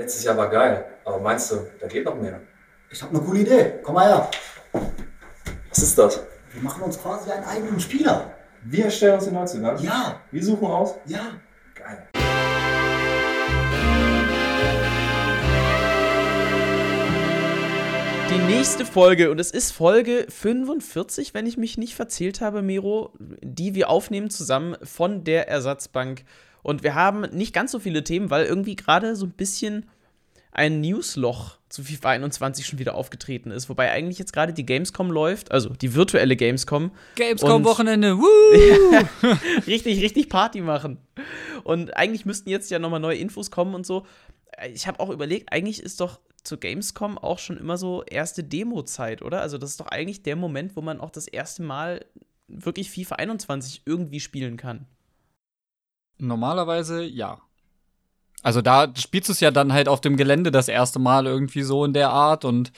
Letztes Jahr war geil, aber meinst du, da geht noch mehr? Ich habe eine coole Idee. Komm mal her. Was ist das? Wir machen uns quasi einen eigenen Spieler. Wir erstellen uns den Neuzugang? Ja, Wir suchen aus? ja. Geil. Die nächste Folge, und es ist Folge 45, wenn ich mich nicht verzählt habe, Miro, die wir aufnehmen zusammen von der Ersatzbank. Und wir haben nicht ganz so viele Themen, weil irgendwie gerade so ein bisschen ein Newsloch zu FIFA 21 schon wieder aufgetreten ist. Wobei eigentlich jetzt gerade die Gamescom läuft, also die virtuelle Gamescom. Gamescom-Wochenende, woo! richtig, richtig Party machen. Und eigentlich müssten jetzt ja nochmal neue Infos kommen und so. Ich habe auch überlegt, eigentlich ist doch zur Gamescom auch schon immer so erste Demo-Zeit, oder? Also, das ist doch eigentlich der Moment, wo man auch das erste Mal wirklich FIFA 21 irgendwie spielen kann. Normalerweise ja. Also da spielst du es ja dann halt auf dem Gelände das erste Mal irgendwie so in der Art und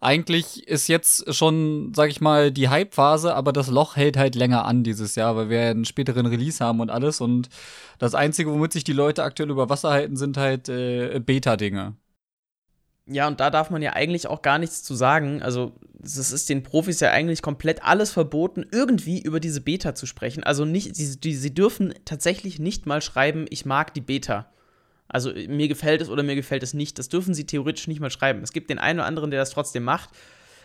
eigentlich ist jetzt schon, sag ich mal, die Hype-Phase, aber das Loch hält halt länger an dieses Jahr, weil wir einen späteren Release haben und alles und das Einzige, womit sich die Leute aktuell über Wasser halten, sind halt äh, Beta-Dinge. Ja, und da darf man ja eigentlich auch gar nichts zu sagen. Also, es ist den Profis ja eigentlich komplett alles verboten, irgendwie über diese Beta zu sprechen. Also, nicht, sie, sie dürfen tatsächlich nicht mal schreiben, ich mag die Beta. Also, mir gefällt es oder mir gefällt es nicht. Das dürfen sie theoretisch nicht mal schreiben. Es gibt den einen oder anderen, der das trotzdem macht.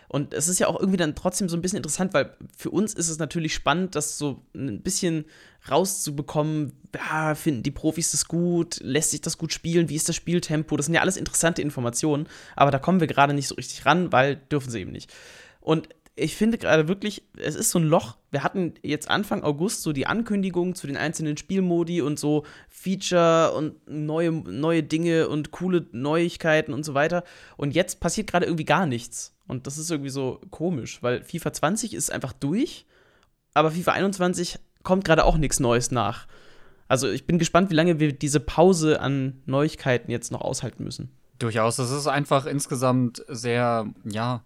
Und es ist ja auch irgendwie dann trotzdem so ein bisschen interessant, weil für uns ist es natürlich spannend, das so ein bisschen rauszubekommen. Ja, finden die Profis das gut? Lässt sich das gut spielen? Wie ist das Spieltempo? Das sind ja alles interessante Informationen, aber da kommen wir gerade nicht so richtig ran, weil dürfen sie eben nicht. Und ich finde gerade wirklich, es ist so ein Loch. Wir hatten jetzt Anfang August so die Ankündigungen zu den einzelnen Spielmodi und so Feature und neue, neue Dinge und coole Neuigkeiten und so weiter. Und jetzt passiert gerade irgendwie gar nichts. Und das ist irgendwie so komisch, weil FIFA 20 ist einfach durch, aber FIFA 21 kommt gerade auch nichts Neues nach. Also ich bin gespannt, wie lange wir diese Pause an Neuigkeiten jetzt noch aushalten müssen. Durchaus, das ist einfach insgesamt sehr, ja.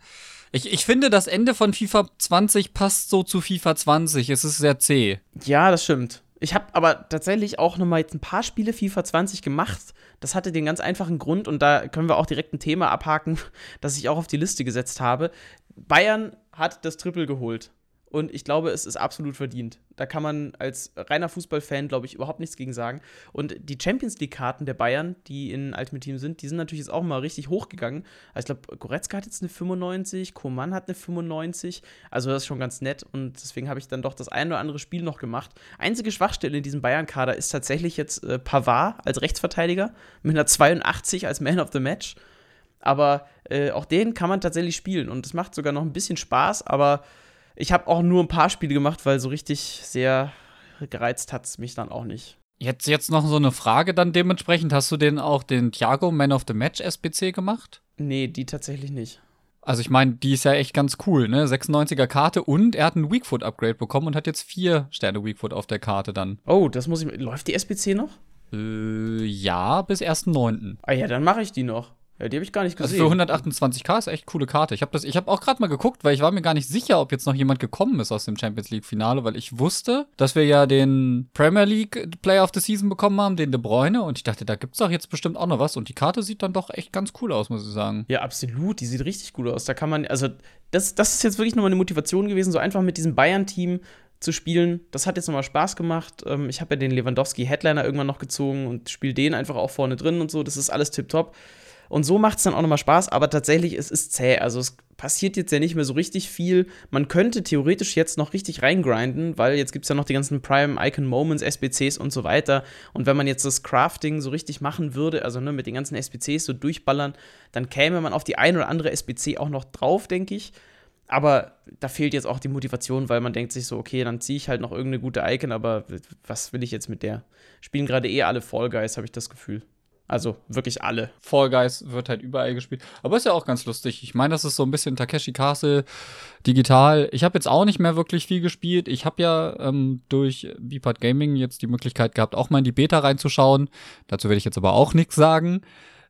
Ich, ich finde, das Ende von FIFA 20 passt so zu FIFA 20. Es ist sehr zäh. Ja, das stimmt. Ich habe aber tatsächlich auch noch mal jetzt ein paar Spiele FIFA 20 gemacht. Das hatte den ganz einfachen Grund und da können wir auch direkt ein Thema abhaken, das ich auch auf die Liste gesetzt habe. Bayern hat das Triple geholt. Und ich glaube, es ist absolut verdient. Da kann man als reiner Fußballfan, glaube ich, überhaupt nichts gegen sagen. Und die Champions League-Karten der Bayern, die in Ultimate Team sind, die sind natürlich jetzt auch mal richtig hochgegangen. Also ich glaube, Goretzka hat jetzt eine 95, Koman hat eine 95. Also das ist schon ganz nett. Und deswegen habe ich dann doch das ein oder andere Spiel noch gemacht. Einzige Schwachstelle in diesem Bayern-Kader ist tatsächlich jetzt äh, Pavard als Rechtsverteidiger mit einer 82 als Man of the Match. Aber äh, auch den kann man tatsächlich spielen. Und es macht sogar noch ein bisschen Spaß, aber ich habe auch nur ein paar Spiele gemacht, weil so richtig sehr gereizt hat es mich dann auch nicht. Jetzt, jetzt noch so eine Frage dann dementsprechend. Hast du denn auch den Thiago Man of the Match SBC gemacht? Nee, die tatsächlich nicht. Also ich meine, die ist ja echt ganz cool, ne? 96er Karte und er hat ein Weakfoot-Upgrade bekommen und hat jetzt vier Sterne Weakfoot auf der Karte dann. Oh, das muss ich. Läuft die SBC noch? Äh, ja, bis 1.9. Ah ja, dann mache ich die noch. Ja, die habe ich gar nicht Also gesehen. für 128k ist echt coole Karte. Ich habe das, ich habe auch gerade mal geguckt, weil ich war mir gar nicht sicher, ob jetzt noch jemand gekommen ist aus dem Champions League Finale, weil ich wusste, dass wir ja den Premier League Player of the Season bekommen haben, den De Bruyne, und ich dachte, da gibt's doch jetzt bestimmt auch noch was. Und die Karte sieht dann doch echt ganz cool aus, muss ich sagen. Ja, absolut. Die sieht richtig gut aus. Da kann man, also, das, das ist jetzt wirklich nochmal eine Motivation gewesen, so einfach mit diesem Bayern-Team zu spielen. Das hat jetzt nochmal Spaß gemacht. Ähm, ich habe ja den Lewandowski-Headliner irgendwann noch gezogen und spiele den einfach auch vorne drin und so. Das ist alles tipptopp. Und so macht es dann auch nochmal Spaß, aber tatsächlich, es ist zäh. Also es passiert jetzt ja nicht mehr so richtig viel. Man könnte theoretisch jetzt noch richtig reingrinden, weil jetzt gibt es ja noch die ganzen Prime Icon Moments, SBCs und so weiter. Und wenn man jetzt das Crafting so richtig machen würde, also ne, mit den ganzen SBCs so durchballern, dann käme man auf die ein oder andere SBC auch noch drauf, denke ich. Aber da fehlt jetzt auch die Motivation, weil man denkt sich so, okay, dann ziehe ich halt noch irgendeine gute Icon, aber was will ich jetzt mit der? Spielen gerade eh alle Fall Guys, habe ich das Gefühl. Also wirklich alle. Fall Guys wird halt überall gespielt. Aber ist ja auch ganz lustig. Ich meine, das ist so ein bisschen Takeshi Castle digital. Ich habe jetzt auch nicht mehr wirklich viel gespielt. Ich habe ja ähm, durch Beepart Gaming jetzt die Möglichkeit gehabt, auch mal in die Beta reinzuschauen. Dazu werde ich jetzt aber auch nichts sagen.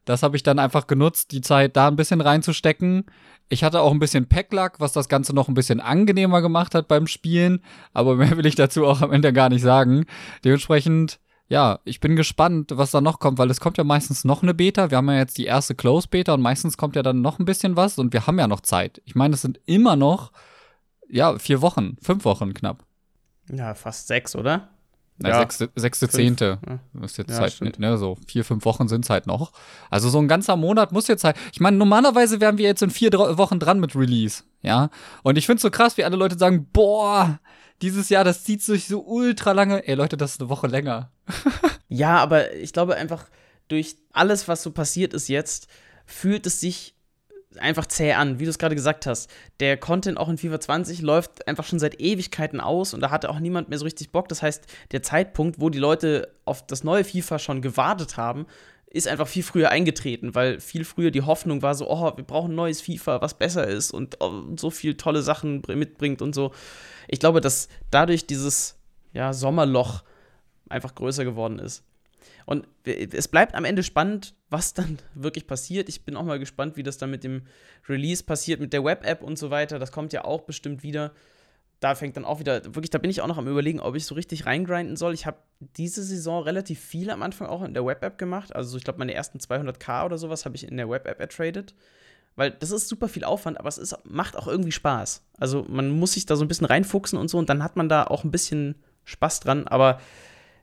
Das habe ich dann einfach genutzt, die Zeit da ein bisschen reinzustecken. Ich hatte auch ein bisschen Packlack, was das Ganze noch ein bisschen angenehmer gemacht hat beim Spielen. Aber mehr will ich dazu auch am Ende gar nicht sagen. Dementsprechend ja, ich bin gespannt, was da noch kommt, weil es kommt ja meistens noch eine Beta. Wir haben ja jetzt die erste Close-Beta und meistens kommt ja dann noch ein bisschen was und wir haben ja noch Zeit. Ich meine, es sind immer noch, ja, vier Wochen, fünf Wochen knapp. Ja, fast sechs, oder? Na, Ja. sechste, sechste Fünf. zehnte. Ja. Ist jetzt Ja, halt, stimmt. ne, so vier, fünf Wochen sind es halt noch. Also so ein ganzer Monat muss jetzt halt. Ich meine, normalerweise wären wir jetzt in vier Wochen dran mit Release, ja. Und ich find's so krass, wie alle Leute sagen, boah, dieses Jahr, das zieht sich so ultra lange. Ey, Leute, das ist eine Woche länger. Ja, aber ich glaube einfach, durch alles, was so passiert ist jetzt, fühlt es sich einfach zäh an, wie du es gerade gesagt hast. Der Content auch in FIFA 20 läuft einfach schon seit Ewigkeiten aus und da hatte auch niemand mehr so richtig Bock. Das heißt, der Zeitpunkt, wo die Leute auf das neue FIFA schon gewartet haben, ist einfach viel früher eingetreten, weil viel früher die Hoffnung war so, oh, wir brauchen neues FIFA, was besser ist und oh, so viel tolle Sachen br- mitbringt und so. Ich glaube, dass dadurch dieses ja, Sommerloch einfach größer geworden ist. Und es bleibt am Ende spannend, was dann wirklich passiert. Ich bin auch mal gespannt, wie das dann mit dem Release passiert, mit der Web-App und so weiter. Das kommt ja auch bestimmt wieder. Da fängt dann auch wieder, wirklich, da bin ich auch noch am überlegen, ob ich so richtig reingrinden soll. Ich habe diese Saison relativ viel am Anfang auch in der Web-App gemacht. Also ich glaube, meine ersten 200k oder sowas habe ich in der Web-App ertradet. Weil das ist super viel Aufwand, aber es ist, macht auch irgendwie Spaß. Also man muss sich da so ein bisschen reinfuchsen und so und dann hat man da auch ein bisschen Spaß dran. Aber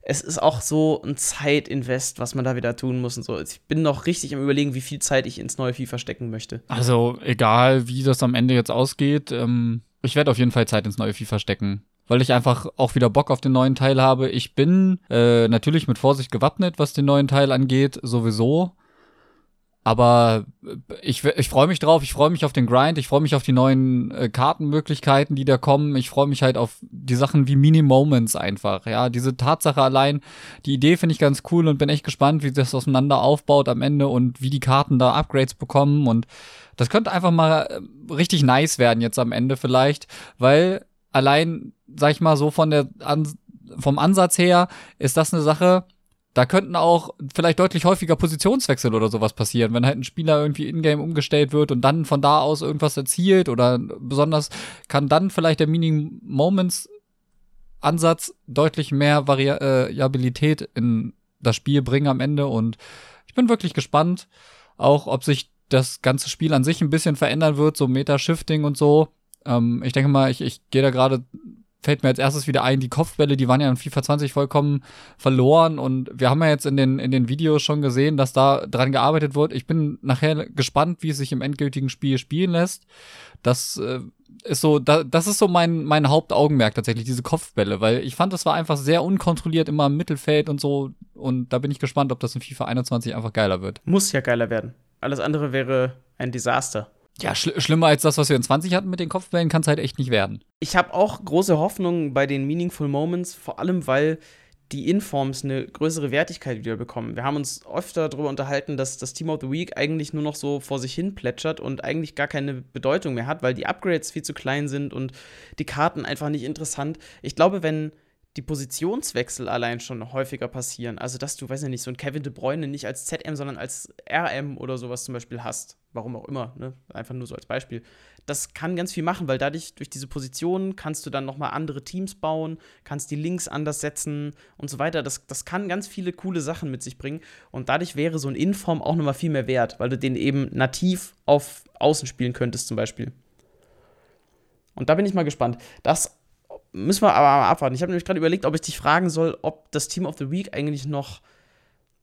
es ist auch so ein Zeitinvest, was man da wieder tun muss und so. Ich bin noch richtig am überlegen, wie viel Zeit ich ins neue FIFA stecken möchte. Also, egal wie das am Ende jetzt ausgeht, ähm, ich werde auf jeden Fall Zeit ins neue FIFA stecken. Weil ich einfach auch wieder Bock auf den neuen Teil habe. Ich bin äh, natürlich mit Vorsicht gewappnet, was den neuen Teil angeht, sowieso. Aber äh, ich, ich freue mich drauf, ich freue mich auf den Grind, ich freue mich auf die neuen äh, Kartenmöglichkeiten, die da kommen. Ich freue mich halt auf die Sachen wie Mini-Moments einfach. Ja, diese Tatsache allein, die Idee finde ich ganz cool und bin echt gespannt, wie das auseinander aufbaut am Ende und wie die Karten da Upgrades bekommen. Und das könnte einfach mal äh, richtig nice werden jetzt am Ende vielleicht, weil allein, sag ich mal, so von der An vom Ansatz her ist das eine Sache, da könnten auch vielleicht deutlich häufiger Positionswechsel oder sowas passieren, wenn halt ein Spieler irgendwie in-game umgestellt wird und dann von da aus irgendwas erzielt oder besonders kann dann vielleicht der Mini-Moments-Ansatz deutlich mehr Variabilität in das Spiel bringen am Ende und ich bin wirklich gespannt, auch ob sich das ganze Spiel an sich ein bisschen verändern wird, so Meta-Shifting und so. Ähm, ich denke mal, ich, ich gehe da gerade fällt mir als erstes wieder ein, die Kopfbälle, die waren ja in FIFA 20 vollkommen verloren und wir haben ja jetzt in den, in den Videos schon gesehen, dass da dran gearbeitet wird. Ich bin nachher gespannt, wie es sich im endgültigen Spiel spielen lässt. Das äh, ist so, da, das ist so mein, mein Hauptaugenmerk tatsächlich, diese Kopfbälle, weil ich fand, das war einfach sehr unkontrolliert immer im Mittelfeld und so und da bin ich gespannt, ob das in FIFA 21 einfach geiler wird. Muss ja geiler werden. Alles andere wäre ein Desaster. Ja, schl schlimmer als das, was wir in 20 hatten mit den Kopfbällen, kann es halt echt nicht werden. Ich habe auch große Hoffnungen bei den Meaningful Moments, vor allem weil die Informs eine größere Wertigkeit wieder bekommen. Wir haben uns öfter darüber unterhalten, dass das Team of the Week eigentlich nur noch so vor sich hin plätschert und eigentlich gar keine Bedeutung mehr hat, weil die Upgrades viel zu klein sind und die Karten einfach nicht interessant. Ich glaube, wenn die Positionswechsel allein schon häufiger passieren, also dass du, weiß ich nicht, so ein Kevin De Bruyne nicht als ZM, sondern als RM oder sowas zum Beispiel hast, warum auch immer, ne? einfach nur so als Beispiel, das kann ganz viel machen, weil dadurch, durch diese Positionen, kannst du dann nochmal andere Teams bauen, kannst die Links anders setzen und so weiter. Das, das kann ganz viele coole Sachen mit sich bringen. Und dadurch wäre so ein Inform auch nochmal viel mehr wert, weil du den eben nativ auf Außen spielen könntest, zum Beispiel. Und da bin ich mal gespannt. Das müssen wir aber abwarten. Ich habe nämlich gerade überlegt, ob ich dich fragen soll, ob das Team of the Week eigentlich noch,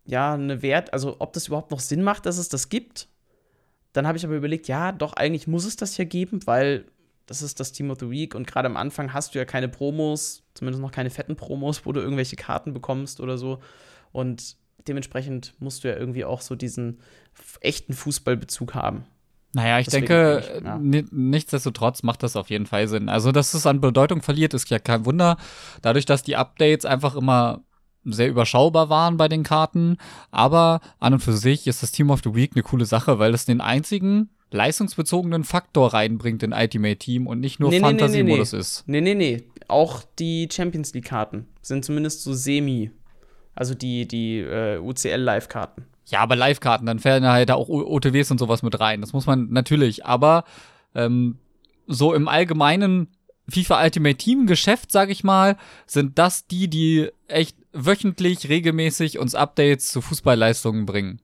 ja, eine Wert, also ob das überhaupt noch Sinn macht, dass es das gibt. Dann habe ich aber überlegt, ja, doch, eigentlich muss es das ja geben, weil das ist das Team of the Week und gerade am Anfang hast du ja keine Promos, zumindest noch keine fetten Promos, wo du irgendwelche Karten bekommst oder so. Und dementsprechend musst du ja irgendwie auch so diesen echten Fußballbezug haben. Naja, ich Deswegen denke, ich- ja. ni- nichtsdestotrotz macht das auf jeden Fall Sinn. Also, dass es an Bedeutung verliert, ist ja kein Wunder. Dadurch, dass die Updates einfach immer sehr überschaubar waren bei den Karten. Aber an und für sich ist das Team of the Week eine coole Sache, weil es den einzigen leistungsbezogenen Faktor reinbringt in Ultimate Team und nicht nur nee, Fantasy-Modus nee, nee. ist. Nee, nee, nee. Auch die Champions League-Karten sind zumindest so semi. Also die, die äh, UCL-Live-Karten. Ja, aber Live-Karten, dann fällen halt auch OTWs und sowas mit rein. Das muss man natürlich. Aber ähm, so im allgemeinen FIFA Ultimate Team Geschäft, sag ich mal, sind das die, die echt wöchentlich regelmäßig uns Updates zu Fußballleistungen bringen.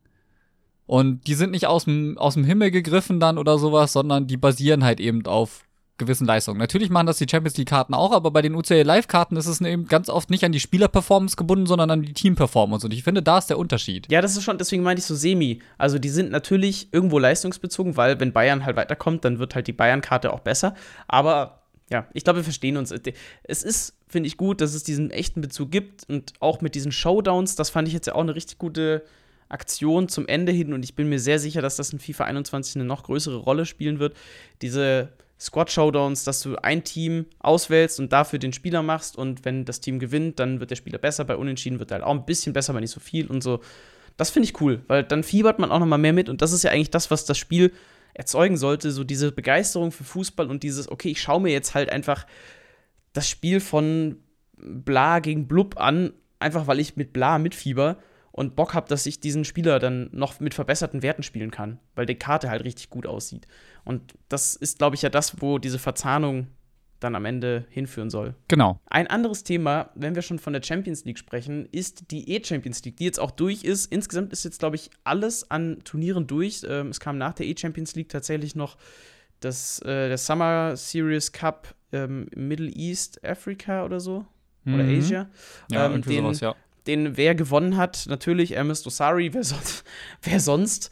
Und die sind nicht aus dem, aus dem Himmel gegriffen dann oder sowas, sondern die basieren halt eben auf gewissen Leistungen. Natürlich machen das die Champions League-Karten auch, aber bei den UCL Live-Karten ist es eben ganz oft nicht an die Spieler-Performance gebunden, sondern an die Team-Performance. Und ich finde, da ist der Unterschied. Ja, das ist schon, deswegen meinte ich so semi. Also die sind natürlich irgendwo leistungsbezogen, weil wenn Bayern halt weiterkommt, dann wird halt die Bayern-Karte auch besser. Aber ja, ich glaube, wir verstehen uns. Es ist, finde ich, gut, dass es diesen echten Bezug gibt und auch mit diesen Showdowns, das fand ich jetzt ja auch eine richtig gute Aktion zum Ende hin und ich bin mir sehr sicher, dass das in FIFA 21 eine noch größere Rolle spielen wird. Diese Squad-Showdowns, dass du ein Team auswählst und dafür den Spieler machst und wenn das Team gewinnt, dann wird der Spieler besser. Bei Unentschieden wird er halt auch ein bisschen besser, aber nicht so viel und so. Das finde ich cool, weil dann fiebert man auch noch mal mehr mit und das ist ja eigentlich das, was das Spiel erzeugen sollte, so diese Begeisterung für Fußball und dieses, okay, ich schaue mir jetzt halt einfach das Spiel von Bla gegen Blub an, einfach weil ich mit Bla mitfieber und Bock habe, dass ich diesen Spieler dann noch mit verbesserten Werten spielen kann, weil die Karte halt richtig gut aussieht. Und das ist, glaube ich, ja das, wo diese Verzahnung dann am Ende hinführen soll. Genau. Ein anderes Thema, wenn wir schon von der Champions League sprechen, ist die E-Champions League, die jetzt auch durch ist. Insgesamt ist jetzt, glaube ich, alles an Turnieren durch. Ähm, es kam nach der E-Champions League tatsächlich noch das, äh, der Summer Series Cup ähm, im Middle East Africa oder so. Mhm. Oder Asia. Ja, ähm, den, sowas, ja den wer gewonnen hat, natürlich Ernest Osari, wer, so, wer sonst.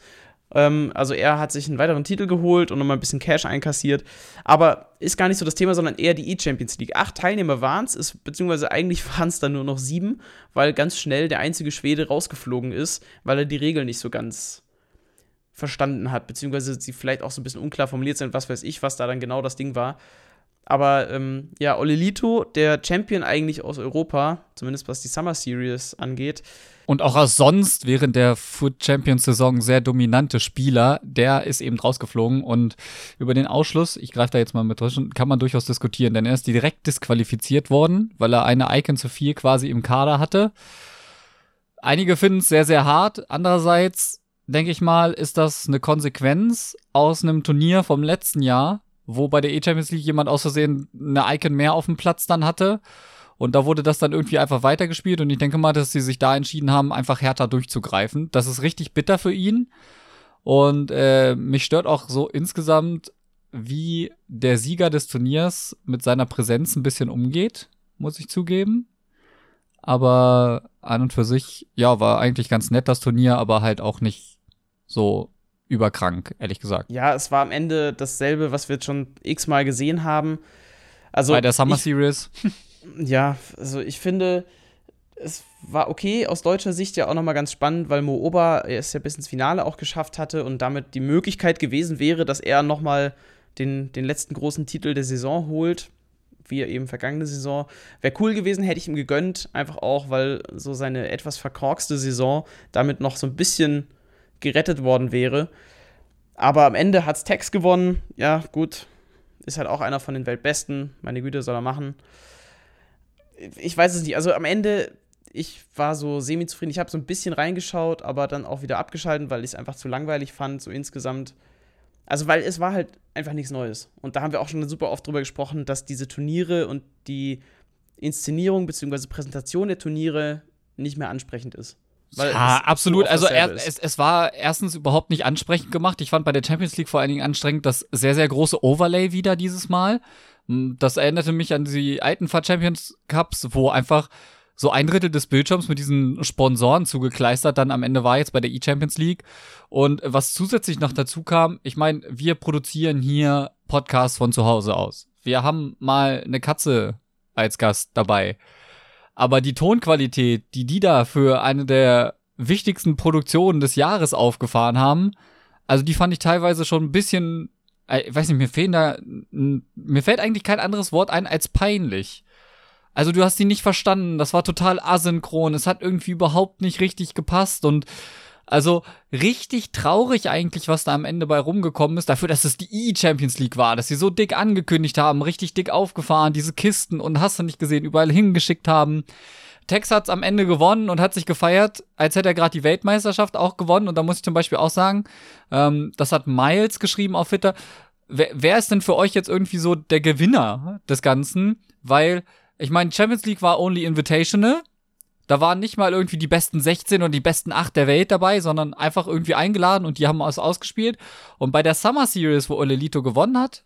Ähm, also er hat sich einen weiteren Titel geholt und nochmal ein bisschen Cash einkassiert. Aber ist gar nicht so das Thema, sondern eher die E-Champions League. Acht Teilnehmer waren es, beziehungsweise eigentlich waren es dann nur noch sieben, weil ganz schnell der einzige Schwede rausgeflogen ist, weil er die Regeln nicht so ganz verstanden hat, beziehungsweise sie vielleicht auch so ein bisschen unklar formuliert sind, was weiß ich, was da dann genau das Ding war. Aber ähm, ja, Olelito, der Champion eigentlich aus Europa, zumindest was die Summer Series angeht. Und auch als sonst während der Foot Champions Saison sehr dominante Spieler, der ist eben rausgeflogen. Und über den Ausschluss, ich greife da jetzt mal mit durch, kann man durchaus diskutieren, denn er ist direkt disqualifiziert worden, weil er eine Icon zu viel quasi im Kader hatte. Einige finden es sehr, sehr hart. Andererseits, denke ich mal, ist das eine Konsequenz aus einem Turnier vom letzten Jahr, wo bei der E-Champions League jemand aus Versehen eine Icon mehr auf dem Platz dann hatte. Und da wurde das dann irgendwie einfach weitergespielt. Und ich denke mal, dass sie sich da entschieden haben, einfach härter durchzugreifen. Das ist richtig bitter für ihn. Und äh, mich stört auch so insgesamt, wie der Sieger des Turniers mit seiner Präsenz ein bisschen umgeht, muss ich zugeben. Aber an und für sich, ja, war eigentlich ganz nett das Turnier, aber halt auch nicht so überkrank, ehrlich gesagt. Ja, es war am Ende dasselbe, was wir jetzt schon x-mal gesehen haben. Also, Bei der Summer ich, Series. Ja, also ich finde, es war okay, aus deutscher Sicht ja auch nochmal ganz spannend, weil Mo Oba es ja bis ins Finale auch geschafft hatte und damit die Möglichkeit gewesen wäre, dass er nochmal den, den letzten großen Titel der Saison holt, wie er eben vergangene Saison. Wäre cool gewesen, hätte ich ihm gegönnt, einfach auch, weil so seine etwas verkorkste Saison damit noch so ein bisschen gerettet worden wäre. Aber am Ende hat es Tex gewonnen. Ja, gut. Ist halt auch einer von den Weltbesten. Meine Güte, soll er machen. Ich weiß es nicht. Also am Ende, ich war so semi-zufrieden. Ich habe so ein bisschen reingeschaut, aber dann auch wieder abgeschaltet, weil ich es einfach zu langweilig fand, so insgesamt. Also, weil es war halt einfach nichts Neues. Und da haben wir auch schon super oft drüber gesprochen, dass diese Turniere und die Inszenierung bzw. Präsentation der Turniere nicht mehr ansprechend ist. Weil ja, absolut. Also er, es, es war erstens überhaupt nicht ansprechend gemacht. Ich fand bei der Champions League vor allen Dingen anstrengend das sehr, sehr große Overlay wieder dieses Mal. Hm, das erinnerte mich an die alten Fahr Champions Cups, wo einfach so ein Drittel des Bildschirms mit diesen Sponsoren zugekleistert dann am Ende war jetzt bei der E-Champions League. Und was zusätzlich noch dazu kam, ich meine, wir produzieren hier Podcasts von zu Hause aus. Wir haben mal eine Katze als Gast dabei. Aber die Tonqualität, die die da für eine der wichtigsten Produktionen des Jahres aufgefahren haben, also die fand ich teilweise schon ein bisschen, äh, ich weiß nicht, mir fehlen da, mir fällt eigentlich kein anderes Wort ein als peinlich. Also du hast die nicht verstanden, das war total asynchron, es hat irgendwie überhaupt nicht richtig gepasst und also richtig traurig eigentlich, was da am Ende bei rumgekommen ist, dafür, dass es die E-Champions League war, dass sie so dick angekündigt haben, richtig dick aufgefahren, diese Kisten und hast du nicht gesehen, überall hingeschickt haben. Tex hat's am Ende gewonnen und hat sich gefeiert, als hätte er gerade die Weltmeisterschaft auch gewonnen. Und da muss ich zum Beispiel auch sagen, ähm, das hat Miles geschrieben auf Twitter. Wer, wer ist denn für euch jetzt irgendwie so der Gewinner des Ganzen? Weil, ich meine, Champions League war only invitational Da waren nicht mal irgendwie die besten 16 und die besten 8 der Welt dabei, sondern einfach irgendwie eingeladen und die haben es ausgespielt. Und bei der Summer Series, wo Olelito gewonnen hat,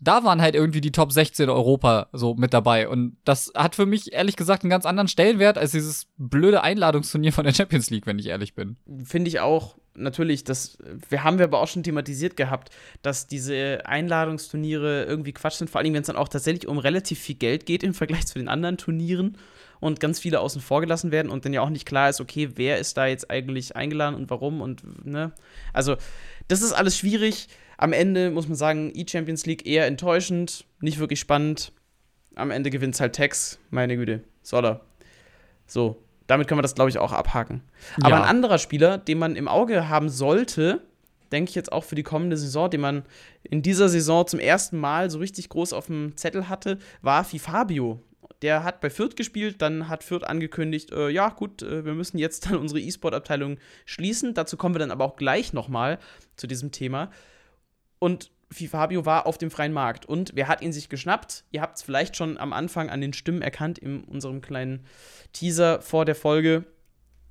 da waren halt irgendwie die Top 16 Europa so mit dabei. Und das hat für mich ehrlich gesagt einen ganz anderen Stellenwert als dieses blöde Einladungsturnier von der Champions League, wenn ich ehrlich bin. Finde ich auch. Natürlich, das wir haben wir aber auch schon thematisiert gehabt, dass diese Einladungsturniere irgendwie Quatsch sind, vor allem wenn es dann auch tatsächlich um relativ viel Geld geht im Vergleich zu den anderen Turnieren und ganz viele außen vor gelassen werden und dann ja auch nicht klar ist, okay, wer ist da jetzt eigentlich eingeladen und warum und ne? Also, das ist alles schwierig. Am Ende muss man sagen, E-Champions League eher enttäuschend, nicht wirklich spannend. Am Ende gewinnt es halt Tex, meine Güte. Soll er. So, damit können wir das, glaube ich, auch abhaken. Aber Ja. ein anderer Spieler, den man im Auge haben sollte, denke ich jetzt auch für die kommende Saison, den man in dieser Saison zum ersten Mal so richtig groß auf dem Zettel hatte, war Fifabio. Der hat bei Fürth gespielt, dann hat Fürth angekündigt, äh, ja gut, äh, wir müssen jetzt dann unsere E-Sport-Abteilung schließen. Dazu kommen wir dann aber auch gleich nochmal zu diesem Thema. Und Fabio war auf dem freien Markt. Und wer hat ihn sich geschnappt? Ihr habt es vielleicht schon am Anfang an den Stimmen erkannt in unserem kleinen Teaser vor der Folge.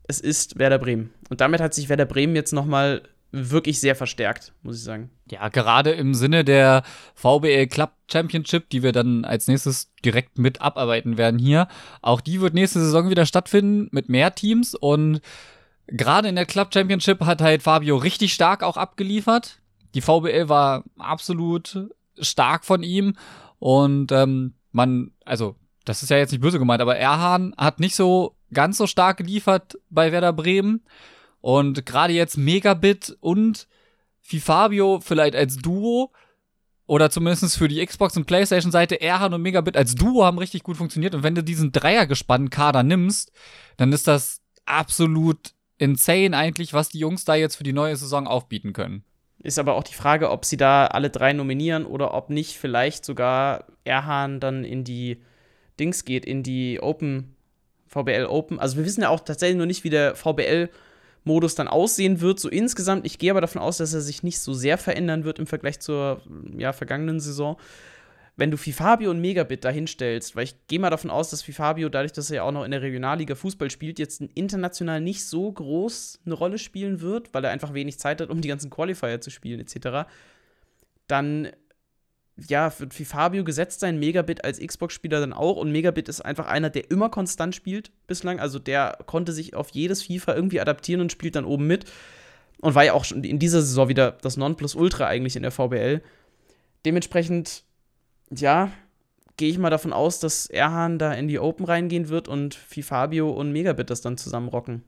Es ist Werder Bremen. Und damit hat sich Werder Bremen jetzt noch mal wirklich sehr verstärkt, muss ich sagen. Ja, gerade im Sinne der VBL Club Championship, die wir dann als nächstes direkt mit abarbeiten werden hier. Auch die wird nächste Saison wieder stattfinden mit mehr Teams und gerade in der Club Championship hat halt Fabio richtig stark auch abgeliefert. Die VBL war absolut stark von ihm und ähm, man, also das ist ja jetzt nicht böse gemeint, aber Erhan hat nicht so ganz so stark geliefert bei Werder Bremen und gerade jetzt Megabit und Fifabio vielleicht als Duo oder zumindest für die Xbox und Playstation Seite Erhan und Megabit als Duo haben richtig gut funktioniert und wenn du diesen Dreiergespann Kader nimmst, dann ist das absolut insane eigentlich, was die Jungs da jetzt für die neue Saison aufbieten können. Ist aber auch die Frage, ob sie da alle drei nominieren oder ob nicht vielleicht sogar Erhan dann in die Dings geht, in die Open, VBL Open. Also wir wissen ja auch tatsächlich noch nicht, wie der VBL-Modus dann aussehen wird, so insgesamt. Ich gehe aber davon aus, dass er sich nicht so sehr verändern wird im Vergleich zur ja, vergangenen Saison. Wenn du Fifabio und Megabit da hinstellst, weil ich gehe mal davon aus, dass Fifabio, dadurch, dass er ja auch noch in der Regionalliga Fußball spielt, jetzt international nicht so groß eine Rolle spielen wird, weil er einfach wenig Zeit hat, um die ganzen Qualifier zu spielen, etc., dann ja, wird Fifabio gesetzt sein, Megabit als Xbox-Spieler dann auch. Und Megabit ist einfach einer, der immer konstant spielt bislang. Also der konnte sich auf jedes FIFA irgendwie adaptieren und spielt dann oben mit. Und war ja auch schon in dieser Saison wieder das Nonplusultra eigentlich in der VBL. Dementsprechend, ja, gehe ich mal davon aus, dass Erhan da in die Open reingehen wird und Fifabio und Megabit das dann zusammen rocken.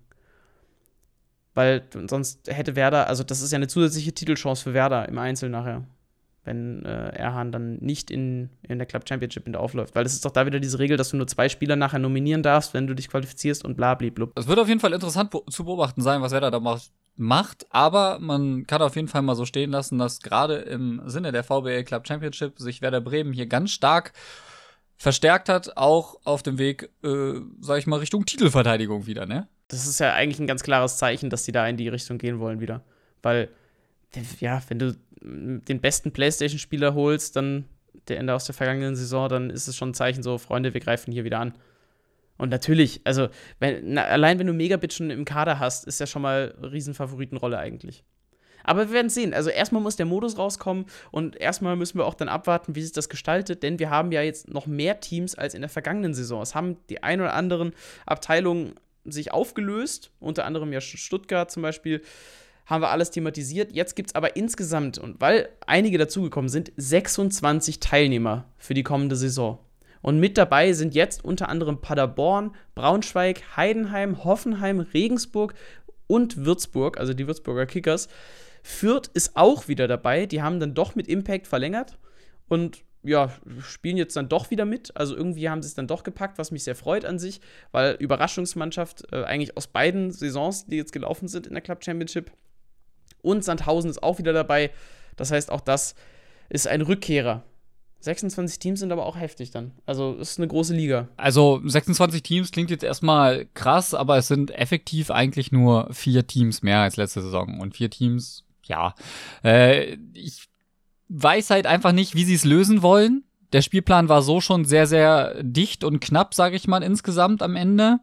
Weil sonst hätte Werder, also das ist ja eine zusätzliche Titelchance für Werder im Einzel nachher wenn äh, Erhan dann nicht in, in der Club Championship in der aufläuft. Weil das ist doch da wieder diese Regel, dass du nur zwei Spieler nachher nominieren darfst, wenn du dich qualifizierst und bla blub. Es wird auf jeden Fall interessant zu beobachten sein, was Werder da macht, macht, aber man kann auf jeden Fall mal so stehen lassen, dass gerade im Sinne der VBL Club Championship sich Werder Bremen hier ganz stark verstärkt hat, auch auf dem Weg, äh, sag ich mal, Richtung Titelverteidigung wieder, ne? Das ist ja eigentlich ein ganz klares Zeichen, dass die da in die Richtung gehen wollen wieder. Weil, ja, wenn du den besten PlayStation-Spieler holst, dann der Ende aus der vergangenen Saison, dann ist es schon ein Zeichen so, Freunde, wir greifen hier wieder an. Und natürlich, also wenn, na, allein wenn du Megabit schon im Kader hast, ist ja schon mal Riesenfavoritenrolle eigentlich. Aber wir werden sehen. Also erstmal muss der Modus rauskommen und erstmal müssen wir auch dann abwarten, wie sich das gestaltet, denn wir haben ja jetzt noch mehr Teams als in der vergangenen Saison. Es haben die ein oder anderen Abteilungen sich aufgelöst, unter anderem ja Stuttgart zum Beispiel haben wir alles thematisiert. Jetzt gibt es aber insgesamt, und weil einige dazugekommen sind, 26 Teilnehmer für die kommende Saison. Und mit dabei sind jetzt unter anderem Paderborn, Braunschweig, Heidenheim, Hoffenheim, Regensburg und Würzburg, also die Würzburger Kickers. Fürth ist auch wieder dabei. Die haben dann doch mit Impact verlängert und ja, spielen jetzt dann doch wieder mit. Also irgendwie haben sie es dann doch gepackt, was mich sehr freut an sich, weil Überraschungsmannschaft äh, eigentlich aus beiden Saisons, die jetzt gelaufen sind in der Club Championship, und Sandhausen ist auch wieder dabei. Das heißt, auch das ist ein Rückkehrer. 26 Teams sind aber auch heftig dann. Also es ist eine große Liga. Also 26 Teams klingt jetzt erstmal krass, aber es sind effektiv eigentlich nur vier Teams mehr als letzte Saison. Und vier Teams, ja. Äh, ich weiß halt einfach nicht, wie sie es lösen wollen. Der Spielplan war so schon sehr, sehr dicht und knapp, sage ich mal, insgesamt am Ende.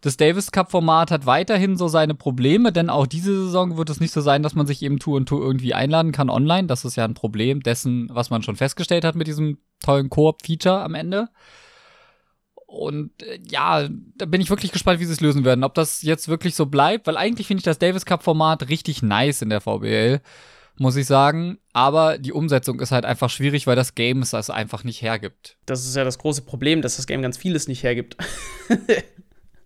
Das Davis Cup-Format hat weiterhin so seine Probleme, denn auch diese Saison wird es nicht so sein, dass man sich eben Tour und Tour irgendwie einladen kann online. Das ist ja ein Problem dessen, was man schon festgestellt hat mit diesem tollen Koop-Feature am Ende. Und äh, ja, da bin ich wirklich gespannt, wie sie es lösen werden. Ob das jetzt wirklich so bleibt, weil eigentlich finde ich das Davis Cup-Format richtig nice in der VBL, muss ich sagen. Aber die Umsetzung ist halt einfach schwierig, weil das Game es einfach nicht hergibt. Das ist ja das große Problem, dass das Game ganz vieles nicht hergibt.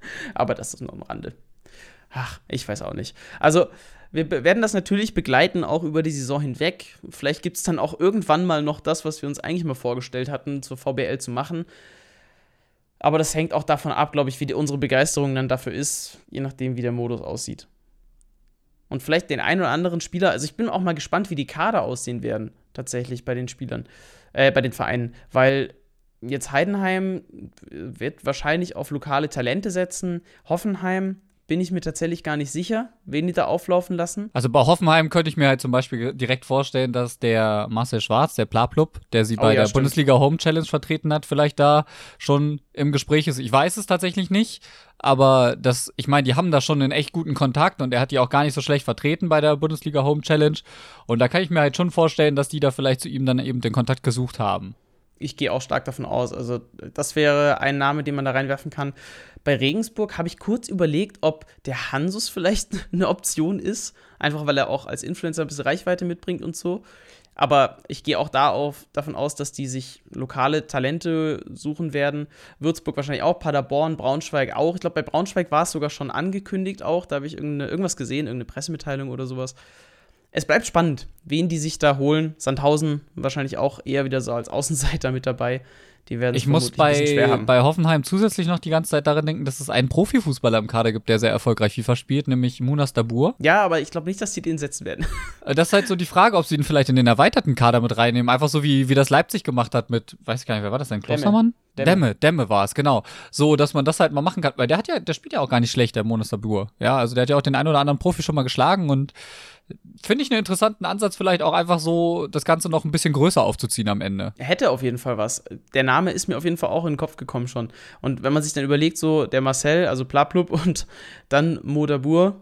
Aber das ist nur am Rande. Ach, ich weiß auch nicht. Also, wir werden das natürlich begleiten, auch über die Saison hinweg. Vielleicht gibt es dann auch irgendwann mal noch das, was wir uns eigentlich mal vorgestellt hatten, zur VBL zu machen. Aber das hängt auch davon ab, glaube ich, wie die, unsere Begeisterung dann dafür ist, je nachdem, wie der Modus aussieht. Und vielleicht den einen oder anderen Spieler, also ich bin auch mal gespannt, wie die Kader aussehen werden, tatsächlich bei den Spielern, äh, bei den Vereinen, weil jetzt Heidenheim wird wahrscheinlich auf lokale Talente setzen. Hoffenheim bin ich mir tatsächlich gar nicht sicher, wen die da auflaufen lassen. Also bei Hoffenheim könnte ich mir halt zum Beispiel direkt vorstellen, dass der Marcel Schwarz, der Plaplub, der sie oh, bei ja, der stimmt. Bundesliga Home Challenge vertreten hat, vielleicht da schon im Gespräch ist. Ich weiß es tatsächlich nicht, aber das, ich meine, die haben da schon einen echt guten Kontakt und er hat die auch gar nicht so schlecht vertreten bei der Bundesliga Home Challenge. Und da kann ich mir halt schon vorstellen, dass die da vielleicht zu ihm dann eben den Kontakt gesucht haben ich gehe auch stark davon aus. Also, das wäre ein Name, den man da reinwerfen kann. Bei Regensburg habe ich kurz überlegt, ob der Hansus vielleicht eine Option ist. Einfach weil er auch als Influencer ein bisschen Reichweite mitbringt und so. Aber ich gehe auch da auf, davon aus, dass die sich lokale Talente suchen werden. Würzburg wahrscheinlich auch, Paderborn, Braunschweig auch. Ich glaube, bei Braunschweig war es sogar schon angekündigt auch. Da habe ich irgendwas gesehen, irgendeine Pressemitteilung oder sowas es bleibt spannend, wen die sich da holen. Sandhausen wahrscheinlich auch eher wieder so als Außenseiter mit dabei. Die werden ich muss bei, bei Hoffenheim zusätzlich noch die ganze Zeit daran denken, dass es einen Profifußballer im Kader gibt, der sehr erfolgreich FIFA spielt, nämlich Munas Dabur. Ja, aber ich glaube nicht, dass sie den setzen werden. Äh, das ist halt so die Frage, ob sie ihn vielleicht in den erweiterten Kader mit reinnehmen. Einfach so wie, wie das Leipzig gemacht hat mit, weiß ich gar nicht, wer war das denn? Klostermann? Dämme. Dämme, Dämme war es, genau. So, dass man das halt mal machen kann, weil der hat ja, der spielt ja auch gar nicht schlecht, der Munas Dabur. Ja, also der hat ja auch den einen oder anderen Profi schon mal geschlagen und finde ich einen interessanten Ansatz, vielleicht auch einfach so das Ganze noch ein bisschen größer aufzuziehen am Ende. Er hätte auf jeden Fall was. Der Name ist mir auf jeden Fall auch in den Kopf gekommen schon. Und wenn man sich dann überlegt, so der Marcel, also Plaplub und dann Modabur,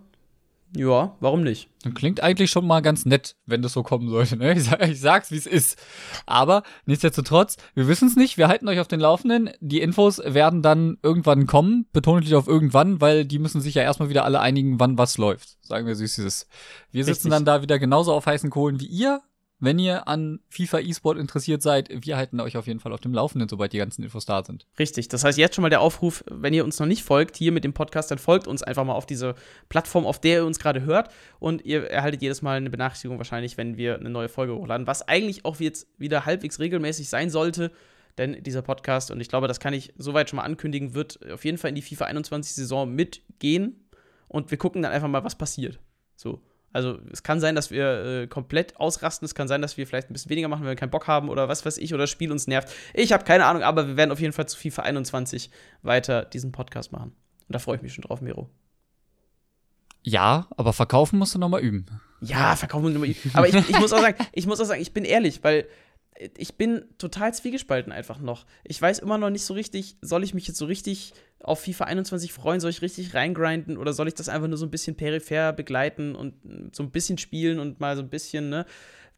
ja, warum nicht? Klingt eigentlich schon mal ganz nett, wenn das so kommen sollte. Ne? Ich, sag, ich sag's, wie es ist. Aber nichtsdestotrotz, wir wissen es nicht. Wir halten euch auf den Laufenden. Die Infos werden dann irgendwann kommen. Betone ich auf irgendwann, weil die müssen sich ja erstmal wieder alle einigen, wann was läuft. Sagen wir süß, wie es ist. Wir sitzen Richtig. dann da wieder genauso auf heißen Kohlen wie ihr. Wenn ihr an FIFA E-Sport interessiert seid, wir halten euch auf jeden Fall auf dem Laufenden, sobald die ganzen Infos da sind. Richtig. Das heißt, jetzt schon mal der Aufruf, wenn ihr uns noch nicht folgt, hier mit dem Podcast, dann folgt uns einfach mal auf diese Plattform, auf der ihr uns gerade hört. Und ihr erhaltet jedes Mal eine Benachrichtigung wahrscheinlich, wenn wir eine neue Folge hochladen. Was eigentlich auch jetzt wieder halbwegs regelmäßig sein sollte. Denn dieser Podcast, und ich glaube, das kann ich soweit schon mal ankündigen, wird auf jeden Fall in die FIFA 21 Saison mitgehen. Und wir gucken dann einfach mal, was passiert. So. Also es kann sein, dass wir äh, komplett ausrasten. Es kann sein, dass wir vielleicht ein bisschen weniger machen, wenn wir keinen Bock haben oder was weiß ich oder das Spiel uns nervt. Ich habe keine Ahnung, aber wir werden auf jeden Fall zu FIFA 21 weiter diesen Podcast machen. Und da freue ich mich schon drauf, Miro. Ja, aber verkaufen musst du nochmal üben. Ja, verkaufen musst du nochmal üben. Aber ich, ich, muss auch sagen, ich muss auch sagen, ich bin ehrlich, weil ich bin total zwiegespalten einfach noch. Ich weiß immer noch nicht so richtig, soll ich mich jetzt so richtig auf FIFA 21 freuen? Soll ich richtig reingrinden oder soll ich das einfach nur so ein bisschen peripher begleiten und so ein bisschen spielen und mal so ein bisschen, ne?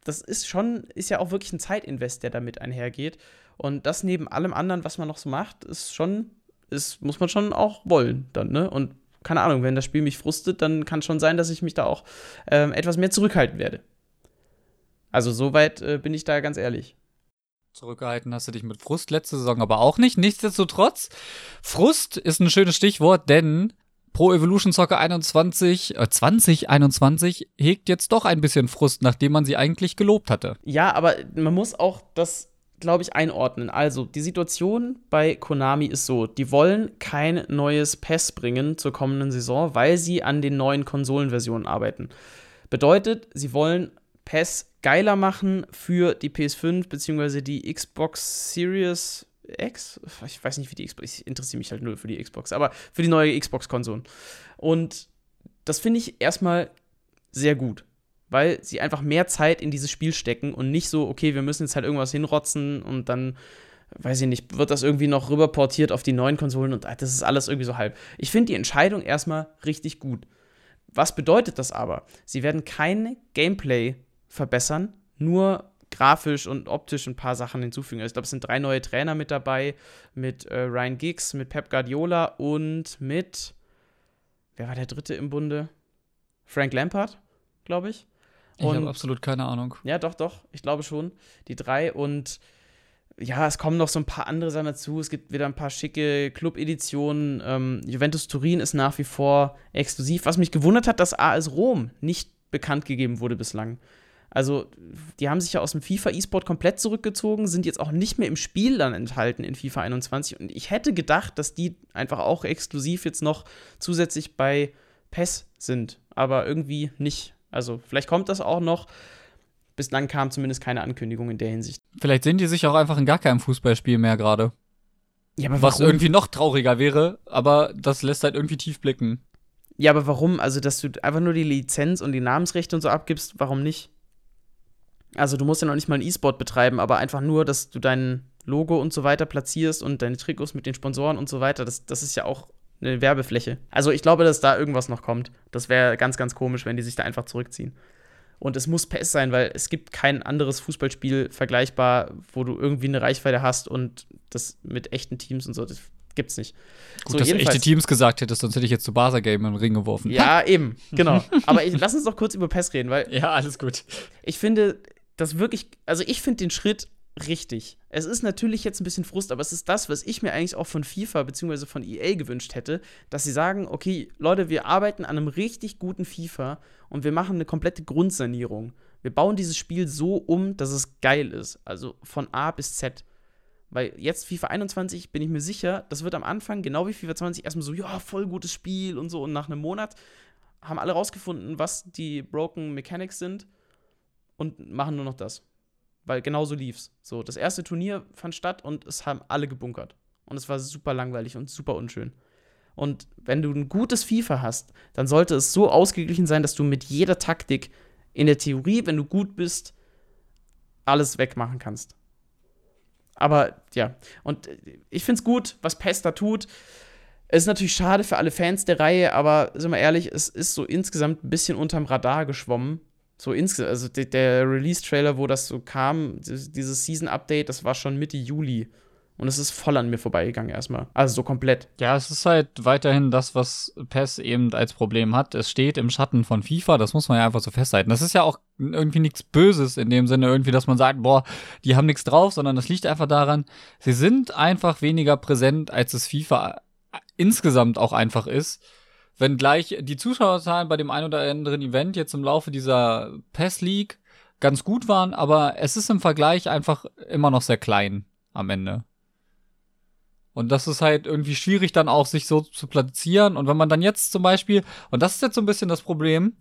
Das ist schon, ist ja auch wirklich ein Zeitinvest, der damit einhergeht. Und das neben allem anderen, was man noch so macht, ist schon, ist, muss man schon auch wollen dann, ne? Und keine Ahnung, wenn das Spiel mich frustet, dann kann schon sein, dass ich mich da auch ähm, etwas mehr zurückhalten werde. Also soweit äh, bin ich da ganz ehrlich. Zurückgehalten hast du dich mit Frust letzte Saison aber auch nicht. Nichtsdestotrotz, Frust ist ein schönes Stichwort, denn Pro Evolution Soccer 21, äh, 2021 hegt jetzt doch ein bisschen Frust, nachdem man sie eigentlich gelobt hatte. Ja, aber man muss auch das, glaube ich, einordnen. Also, die Situation bei Konami ist so: Die wollen kein neues PES bringen zur kommenden Saison, weil sie an den neuen Konsolenversionen arbeiten. Bedeutet, sie wollen PES geiler machen für die PS5 bzw. die Xbox Series X. Ich weiß nicht, wie die Xbox. Ich interessiere mich halt nur für die Xbox, aber für die neue Xbox-Konsolen. Und das finde ich erstmal sehr gut, weil sie einfach mehr Zeit in dieses Spiel stecken und nicht so, okay, wir müssen jetzt halt irgendwas hinrotzen und dann weiß ich nicht, wird das irgendwie noch rüberportiert auf die neuen Konsolen und das ist alles irgendwie so halb. Ich finde die Entscheidung erstmal richtig gut. Was bedeutet das aber? Sie werden kein Gameplay verbessern, nur grafisch und optisch ein paar Sachen hinzufügen. Also ich glaube, es sind drei neue Trainer mit dabei, mit äh, Ryan Giggs, mit Pep Guardiola und mit, wer war der dritte im Bunde? Frank Lampard, glaube ich. ich habe absolut keine Ahnung. Ja, doch, doch, ich glaube schon. Die drei und ja, es kommen noch so ein paar andere Sachen dazu. Es gibt wieder ein paar schicke Club-Editionen. Ähm, Juventus Turin ist nach wie vor exklusiv. Was mich gewundert hat, dass AS Rom nicht bekannt gegeben wurde bislang. Also, die haben sich ja aus dem FIFA E-Sport komplett zurückgezogen, sind jetzt auch nicht mehr im Spiel dann enthalten in FIFA 21. Und ich hätte gedacht, dass die einfach auch exklusiv jetzt noch zusätzlich bei PES sind, aber irgendwie nicht. Also, vielleicht kommt das auch noch. Bislang kam zumindest keine Ankündigung in der Hinsicht. Vielleicht sehen die sich auch einfach in gar keinem Fußballspiel mehr gerade. Ja, aber Was irgendwie noch trauriger wäre, aber das lässt halt irgendwie tief blicken. Ja, aber warum? Also, dass du einfach nur die Lizenz und die Namensrechte und so abgibst, warum nicht? Also, du musst ja noch nicht mal ein E-Sport betreiben, aber einfach nur, dass du dein Logo und so weiter platzierst und deine Trikots mit den Sponsoren und so weiter. Das, das ist ja auch eine Werbefläche. Also, ich glaube, dass da irgendwas noch kommt. Das wäre ganz, ganz komisch, wenn die sich da einfach zurückziehen. Und es muss PES sein, weil es gibt kein anderes Fußballspiel vergleichbar, wo du irgendwie eine Reichweite hast und das mit echten Teams und so. Das gibt's nicht. Gut, so, dass du echte Teams gesagt hättest, sonst hätte ich jetzt zu Barca Game in den Ring geworfen. Ja, eben, genau. Aber ich, lass uns doch kurz über PES reden, weil Ja, alles gut. ich finde das wirklich, also ich finde den Schritt richtig. Es ist natürlich jetzt ein bisschen Frust, aber es ist das, was ich mir eigentlich auch von FIFA bzw. von EA gewünscht hätte, dass sie sagen, okay, Leute, wir arbeiten an einem richtig guten FIFA und wir machen eine komplette Grundsanierung. Wir bauen dieses Spiel so um, dass es geil ist. Also von A bis Z. Weil jetzt FIFA 21 bin ich mir sicher, das wird am Anfang, genau wie FIFA 20, erstmal so, ja, voll gutes Spiel und so. Und nach einem Monat haben alle rausgefunden, was die Broken Mechanics sind und machen nur noch das. Weil genauso lief's. So, das erste Turnier fand statt und es haben alle gebunkert. Und es war super langweilig und super unschön. Und wenn du ein gutes FIFA hast, dann sollte es so ausgeglichen sein, dass du mit jeder Taktik in der Theorie, wenn du gut bist, alles wegmachen kannst. Aber ja, und äh, ich find's gut, was PES da tut. Es ist natürlich schade für alle Fans der Reihe, aber sind wir ehrlich, es ist so insgesamt ein bisschen unterm Radar geschwommen. So insgesamt, also der, der Release-Trailer, wo das so kam, dieses Season-Update, das war schon Mitte Juli. Und es ist voll an mir vorbeigegangen erstmal. Also so komplett. Ja, es ist halt weiterhin das, was PES eben als Problem hat. Es steht im Schatten von FIFA, das muss man ja einfach so festhalten. Das ist ja auch irgendwie nichts Böses in dem Sinne, irgendwie, dass man sagt, boah, die haben nichts drauf, sondern das liegt einfach daran, sie sind einfach weniger präsent, als es FIFA insgesamt auch einfach ist. Wenngleich die Zuschauerzahlen bei dem ein oder anderen Event jetzt im Laufe dieser PES League ganz gut waren, aber es ist im Vergleich einfach immer noch sehr klein am Ende. Und das ist halt irgendwie schwierig dann auch, sich so zu platzieren. Und wenn man dann jetzt zum Beispiel, und das ist jetzt so ein bisschen das Problem,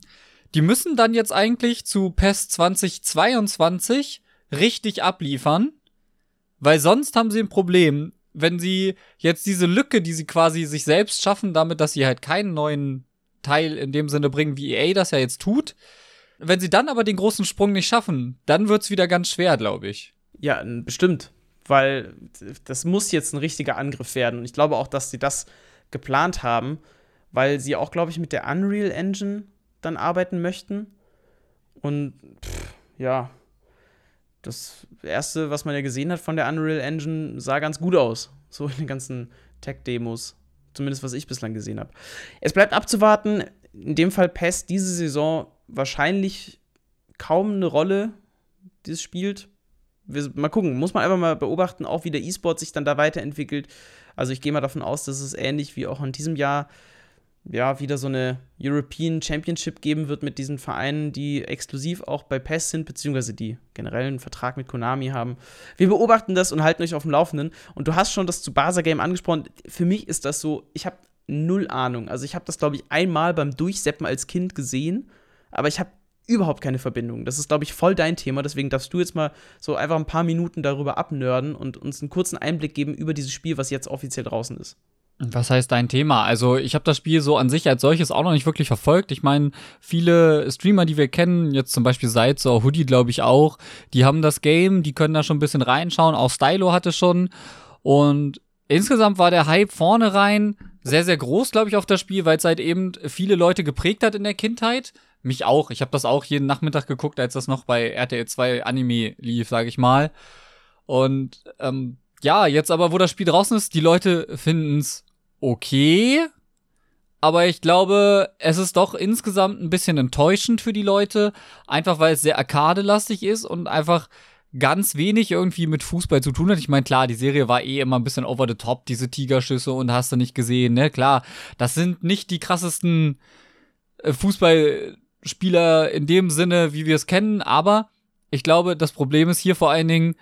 die müssen dann jetzt eigentlich zu PES 2022 richtig abliefern, weil sonst haben sie ein Problem, wenn sie jetzt diese Lücke, die sie quasi sich selbst schaffen, damit, dass sie halt keinen neuen Teil in dem Sinne bringen, wie EA das ja jetzt tut, wenn sie dann aber den großen Sprung nicht schaffen, dann wird's wieder ganz schwer, glaube ich. Ja, bestimmt. Weil das muss jetzt ein richtiger Angriff werden. Und ich glaube auch, dass sie das geplant haben, weil sie auch, glaube ich, mit der Unreal Engine dann arbeiten möchten. Und pff, ja, das erste, was man ja gesehen hat von der Unreal Engine, sah ganz gut aus. So in den ganzen Tech-Demos. Zumindest was ich bislang gesehen habe. Es bleibt abzuwarten. In dem Fall PES diese Saison wahrscheinlich kaum eine Rolle, die es spielt. Wir, mal gucken, muss man einfach mal beobachten, auch wie der E-Sport sich dann da weiterentwickelt. Also ich gehe mal davon aus, dass es ähnlich wie auch in diesem Jahr ja wieder so eine European Championship geben wird mit diesen Vereinen, die exklusiv auch bei PES sind, beziehungsweise die generell einen Vertrag mit Konami haben. Wir beobachten das und halten euch auf dem Laufenden. Und du hast schon das Tsubasa Game angesprochen. Für mich ist das so, ich habe null Ahnung. Also ich habe das, glaube ich, einmal beim Durchseppen als Kind gesehen, aber ich habe überhaupt keine Verbindung. Das ist, glaube ich, voll dein Thema. Deswegen darfst du jetzt mal so einfach ein paar Minuten darüber abnörden und uns einen kurzen Einblick geben über dieses Spiel, was jetzt offiziell draußen ist. Was heißt dein Thema? Also ich habe das Spiel so an sich als solches auch noch nicht wirklich verfolgt. Ich meine, viele Streamer, die wir kennen, jetzt zum Beispiel Seitz oder Hoodie, glaube ich auch, die haben das Game, die können da schon ein bisschen reinschauen. Auch Stylo hatte schon. Und insgesamt war der Hype vorne rein sehr, sehr groß, glaube ich, auf das Spiel, weil es halt eben viele Leute geprägt hat in der Kindheit. Mich auch. Ich habe das auch jeden Nachmittag geguckt, als das noch bei RTL 2 Anime lief, sage ich mal. Und ähm, ja, jetzt aber, wo das Spiel draußen ist, die Leute finden es okay. Aber ich glaube, es ist doch insgesamt ein bisschen enttäuschend für die Leute, einfach weil es sehr arkadelastig ist und einfach ganz wenig irgendwie mit Fußball zu tun hat. Ich meine, klar, die Serie war eh immer ein bisschen over the top, diese Tigerschüsse und hast du nicht gesehen, ne? Klar, das sind nicht die krassesten äh, Fußballspieler in dem Sinne, wie wir es kennen, aber ich glaube, das Problem ist hier vor allen Dingen,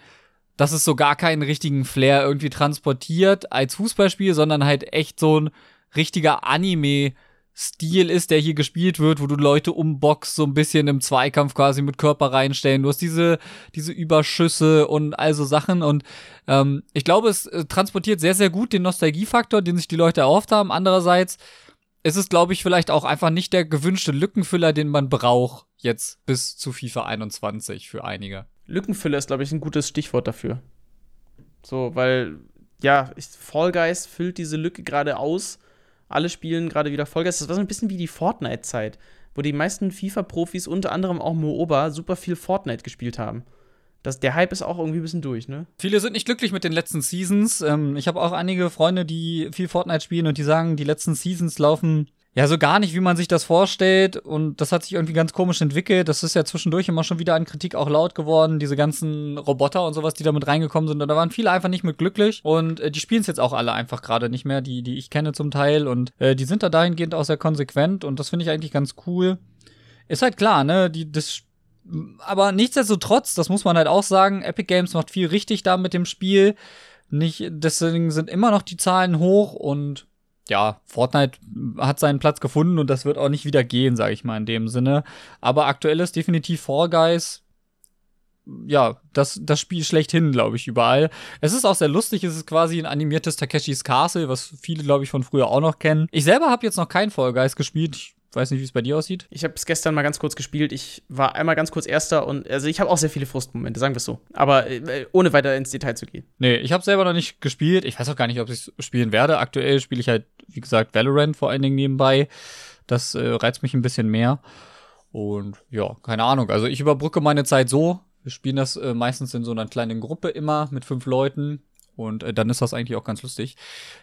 dass es so gar keinen richtigen Flair irgendwie transportiert als Fußballspiel, sondern halt echt so ein richtiger Anime Stil ist, der hier gespielt wird, wo du Leute umboxst, so ein bisschen im Zweikampf quasi mit Körper reinstellen. Du hast diese, diese Überschüsse und all so Sachen. Und ähm, ich glaube, es äh, transportiert sehr, sehr gut den Nostalgiefaktor, den sich die Leute erhofft haben. Andererseits ist es, glaube ich, vielleicht auch einfach nicht der gewünschte Lückenfüller, den man braucht jetzt bis zu FIFA 21 für einige. Lückenfüller ist, glaube ich, ein gutes Stichwort dafür. So, weil, ja, Fall Guys füllt diese Lücke gerade aus. Alle spielen gerade wieder Fall Guys. Das war so ein bisschen wie die Fortnite-Zeit, wo die meisten FIFA-Profis, unter anderem auch Mooba, super viel Fortnite gespielt haben. Das, der Hype ist auch irgendwie ein bisschen durch, ne? Viele sind nicht glücklich mit den letzten Seasons. Ähm, ich habe auch einige Freunde, die viel Fortnite spielen und die sagen, die letzten Seasons laufen ja, so gar nicht, wie man sich das vorstellt. Und das hat sich irgendwie ganz komisch entwickelt. Das ist ja zwischendurch immer schon wieder an Kritik auch laut geworden. Diese ganzen Roboter und sowas, die da mit reingekommen sind. Und da waren viele einfach nicht mit glücklich. Und äh, die spielen es jetzt auch alle einfach gerade nicht mehr, die, die ich kenne zum Teil. Und äh, die sind da dahingehend auch sehr konsequent. Und das finde ich eigentlich ganz cool. Ist halt klar, ne? Die, das aber nichtsdestotrotz, das muss man halt auch sagen, Epic Games macht viel richtig da mit dem Spiel. Nicht, deswegen sind immer noch die Zahlen hoch und ja, Fortnite hat seinen Platz gefunden und das wird auch nicht wieder gehen, sage ich mal in dem Sinne. Aber aktuell ist definitiv Fall Guys ja, das, das Spiel schlechthin, glaube ich, überall. Es ist auch sehr lustig, es ist quasi ein animiertes Takeshis Castle, was viele, glaube ich, von früher auch noch kennen. Ich selber habe jetzt noch kein Fall Guys gespielt. Ich weiß nicht, wie es bei dir aussieht. Ich habe es gestern mal ganz kurz gespielt. Ich war einmal ganz kurz Erster und also ich habe auch sehr viele Frustmomente, sagen wir es so. Aber äh, ohne weiter ins Detail zu gehen. Nee, ich habe selber noch nicht gespielt. Ich weiß auch gar nicht, ob ich es spielen werde. Aktuell spiele ich halt, wie gesagt, Valorant vor allen Dingen nebenbei. Das äh, reizt mich ein bisschen mehr. Und ja, keine Ahnung. Also ich überbrücke meine Zeit so. Wir spielen das äh, meistens in so einer kleinen Gruppe immer mit fünf Leuten. Und äh, dann ist das eigentlich auch ganz lustig.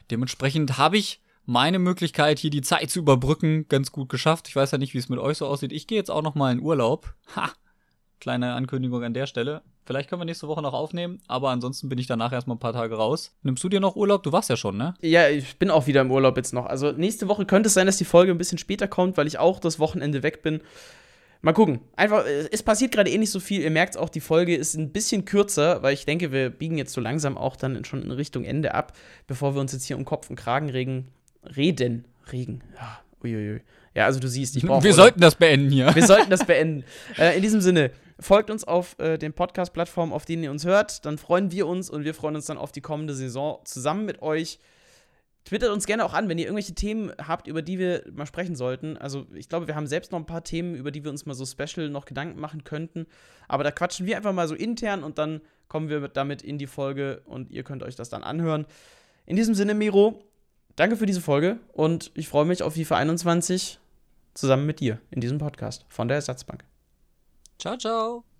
Dementsprechend habe ich meine Möglichkeit, hier die Zeit zu überbrücken, ganz gut geschafft. Ich weiß ja nicht, wie es mit euch so aussieht. Ich gehe jetzt auch noch mal in Urlaub. Ha! Kleine Ankündigung an der Stelle. Vielleicht können wir nächste Woche noch aufnehmen, aber ansonsten bin ich danach erstmal ein paar Tage raus. Nimmst du dir noch Urlaub? Du warst ja schon, ne? Ja, ich bin auch wieder im Urlaub jetzt noch. Also nächste Woche könnte es sein, dass die Folge ein bisschen später kommt, weil ich auch das Wochenende weg bin. Mal gucken. Einfach, es passiert gerade eh nicht so viel. Ihr merkt auch, die Folge ist ein bisschen kürzer, weil ich denke, wir biegen jetzt so langsam auch dann schon in Richtung Ende ab, bevor wir uns jetzt hier um Kopf und Kragen regen. Reden. Regen. Ja, uiuiui. Ja, also du siehst, ich brauche. Wir sollten das beenden hier. Wir sollten das beenden. äh, in diesem Sinne, folgt uns auf äh, den Podcast-Plattformen, auf denen ihr uns hört. Dann freuen wir uns und wir freuen uns dann auf die kommende Saison zusammen mit euch. Twittert uns gerne auch an, wenn ihr irgendwelche Themen habt, über die wir mal sprechen sollten. Also, ich glaube, wir haben selbst noch ein paar Themen, über die wir uns mal so special noch Gedanken machen könnten. Aber da quatschen wir einfach mal so intern und dann kommen wir damit in die Folge und ihr könnt euch das dann anhören. In diesem Sinne, Miro, danke für diese Folge und ich freue mich auf FIFA 21 zusammen mit dir in diesem Podcast von der Ersatzbank. Ciao, ciao.